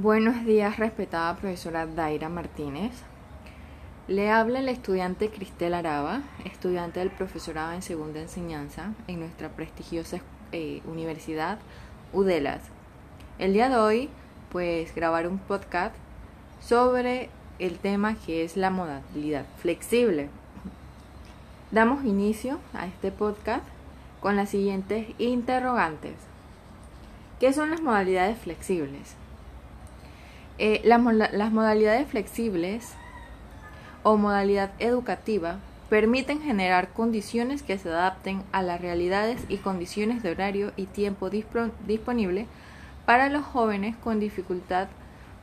Buenos días, respetada profesora Daira Martínez. Le habla el estudiante Cristel Araba, estudiante del profesorado en segunda enseñanza en nuestra prestigiosa eh, universidad UDELAS. El día de hoy, pues, grabar un podcast sobre el tema que es la modalidad flexible. Damos inicio a este podcast con las siguientes interrogantes. ¿Qué son las modalidades flexibles? Eh, las modalidades flexibles o modalidad educativa permiten generar condiciones que se adapten a las realidades y condiciones de horario y tiempo disponible para los jóvenes con dificultad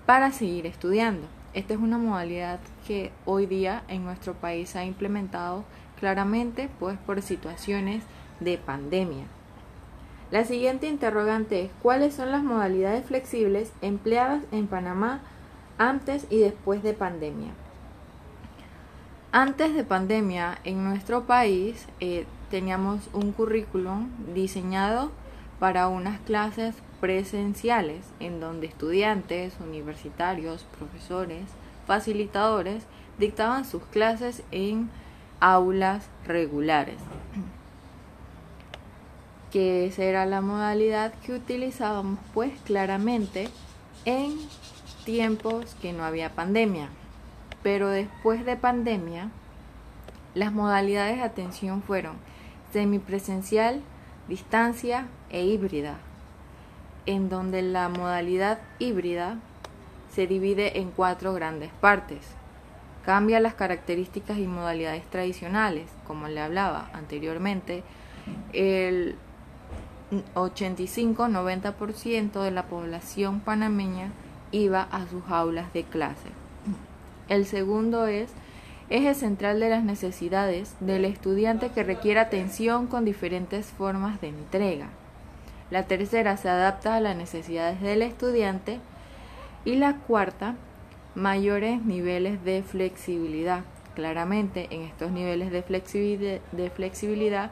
para seguir estudiando. Esta es una modalidad que hoy día en nuestro país se ha implementado claramente pues por situaciones de pandemia. La siguiente interrogante es ¿cuáles son las modalidades flexibles empleadas en Panamá antes y después de pandemia? Antes de pandemia en nuestro país eh, teníamos un currículum diseñado para unas clases presenciales en donde estudiantes, universitarios, profesores, facilitadores dictaban sus clases en aulas regulares que esa era la modalidad que utilizábamos pues claramente en tiempos que no había pandemia. Pero después de pandemia, las modalidades de atención fueron semipresencial, distancia e híbrida, en donde la modalidad híbrida se divide en cuatro grandes partes. Cambia las características y modalidades tradicionales, como le hablaba anteriormente, el 85-90% de la población panameña iba a sus aulas de clase. El segundo es eje central de las necesidades del estudiante que requiere atención con diferentes formas de entrega. La tercera se adapta a las necesidades del estudiante. Y la cuarta, mayores niveles de flexibilidad. Claramente en estos niveles de flexibilidad, de flexibilidad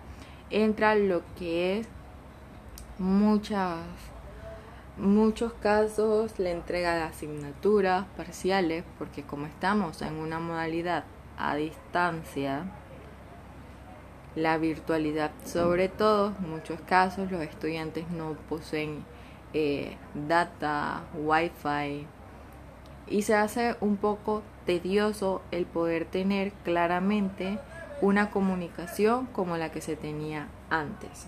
entra lo que es muchas, muchos casos la entrega de asignaturas parciales, porque como estamos en una modalidad a distancia, la virtualidad sobre todo, en muchos casos los estudiantes no poseen eh, data, wifi y se hace un poco tedioso el poder tener claramente una comunicación como la que se tenía antes.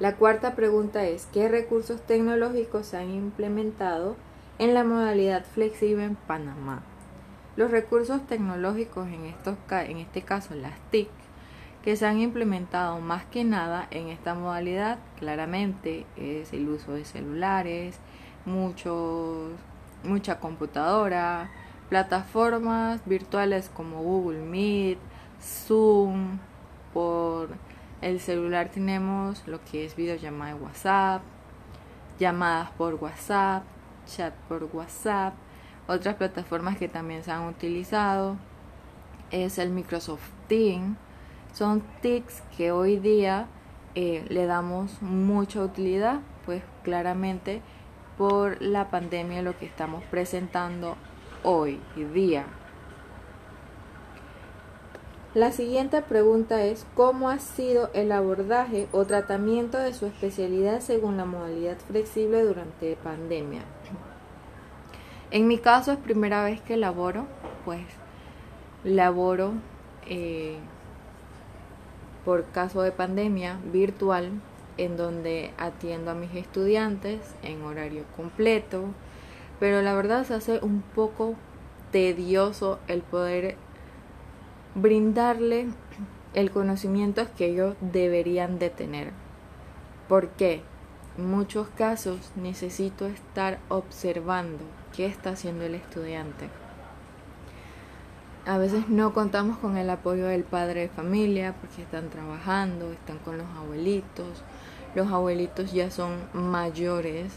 La cuarta pregunta es, ¿qué recursos tecnológicos se han implementado en la modalidad flexible en Panamá? Los recursos tecnológicos, en, estos, en este caso las TIC, que se han implementado más que nada en esta modalidad, claramente es el uso de celulares, mucha computadora, plataformas virtuales como Google Meet, Zoom, por el celular tenemos lo que es videollamada de WhatsApp, llamadas por WhatsApp, chat por WhatsApp. Otras plataformas que también se han utilizado es el Microsoft Teams. Son TICs que hoy día eh, le damos mucha utilidad, pues claramente por la pandemia lo que estamos presentando hoy día. La siguiente pregunta es ¿cómo ha sido el abordaje o tratamiento de su especialidad según la modalidad flexible durante pandemia? En mi caso es primera vez que laboro, pues laboro eh, por caso de pandemia virtual en donde atiendo a mis estudiantes en horario completo, pero la verdad se hace un poco tedioso el poder brindarle el conocimiento que ellos deberían de tener. ¿Por qué? En muchos casos necesito estar observando qué está haciendo el estudiante. A veces no contamos con el apoyo del padre de familia porque están trabajando, están con los abuelitos. Los abuelitos ya son mayores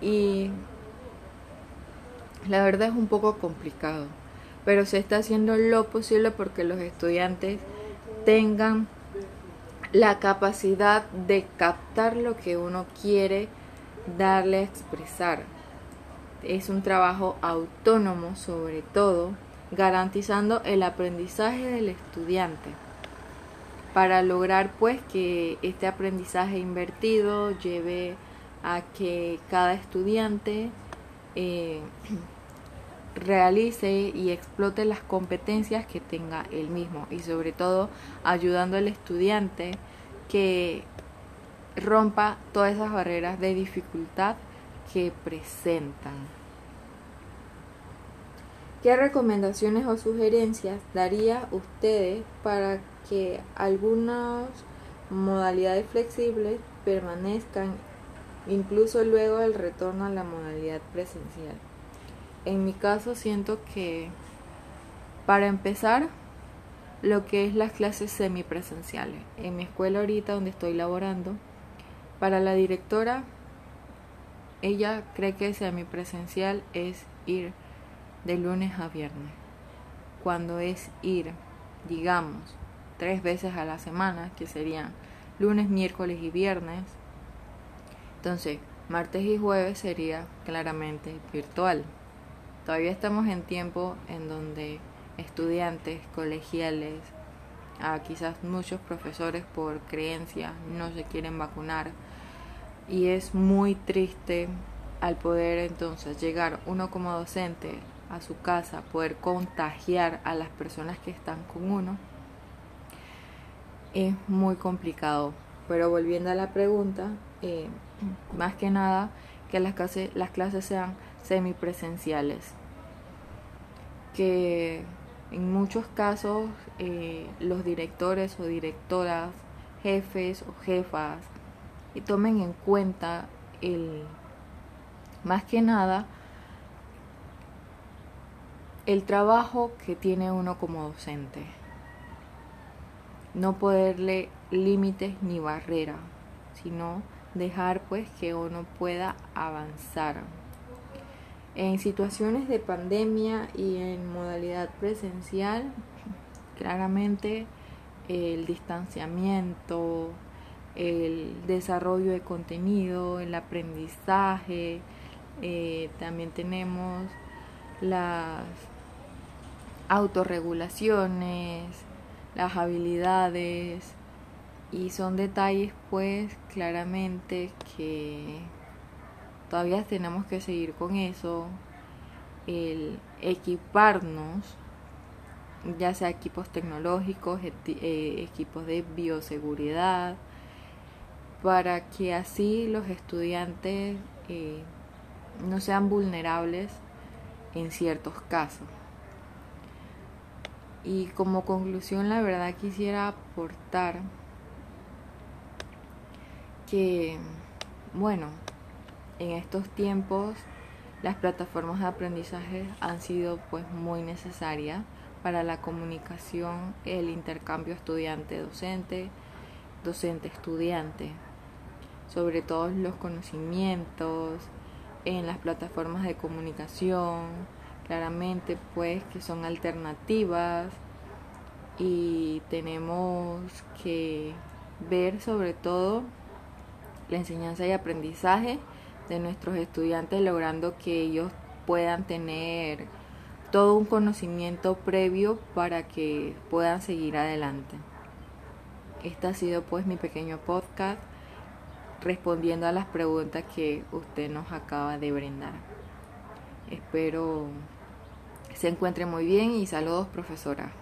y la verdad es un poco complicado pero se está haciendo lo posible porque los estudiantes tengan la capacidad de captar lo que uno quiere darle a expresar. es un trabajo autónomo sobre todo, garantizando el aprendizaje del estudiante para lograr pues que este aprendizaje invertido lleve a que cada estudiante eh, realice y explote las competencias que tenga él mismo y sobre todo ayudando al estudiante que rompa todas esas barreras de dificultad que presentan. ¿Qué recomendaciones o sugerencias daría ustedes para que algunas modalidades flexibles permanezcan incluso luego del retorno a la modalidad presencial? En mi caso siento que para empezar lo que es las clases semipresenciales. En mi escuela ahorita donde estoy laborando, para la directora, ella cree que semipresencial es ir de lunes a viernes. Cuando es ir, digamos, tres veces a la semana, que serían lunes, miércoles y viernes, entonces martes y jueves sería claramente virtual. Todavía estamos en tiempo en donde estudiantes, colegiales, a quizás muchos profesores por creencia no se quieren vacunar y es muy triste al poder entonces llegar uno como docente a su casa, poder contagiar a las personas que están con uno, es muy complicado. Pero volviendo a la pregunta, eh, más que nada que las clases, las clases sean semipresenciales. Que en muchos casos eh, los directores o directoras, jefes o jefas, y tomen en cuenta el, más que nada, el trabajo que tiene uno como docente. No ponerle límites ni barreras, sino dejar pues que uno pueda avanzar. En situaciones de pandemia y en modalidad presencial, claramente el distanciamiento, el desarrollo de contenido, el aprendizaje, eh, también tenemos las autorregulaciones, las habilidades, y son detalles pues claramente que todavía tenemos que seguir con eso. El equiparnos ya sea equipos tecnológicos eh, equipos de bioseguridad para que así los estudiantes eh, no sean vulnerables en ciertos casos. Y como conclusión la verdad quisiera aportar que, bueno, en estos tiempos las plataformas de aprendizaje han sido pues muy necesarias para la comunicación, el intercambio estudiante-docente, docente-estudiante, sobre todo los conocimientos en las plataformas de comunicación, claramente pues que son alternativas y tenemos que ver sobre todo la enseñanza y aprendizaje de nuestros estudiantes, logrando que ellos puedan tener todo un conocimiento previo para que puedan seguir adelante. Este ha sido pues mi pequeño podcast respondiendo a las preguntas que usted nos acaba de brindar. Espero se encuentre muy bien y saludos profesora.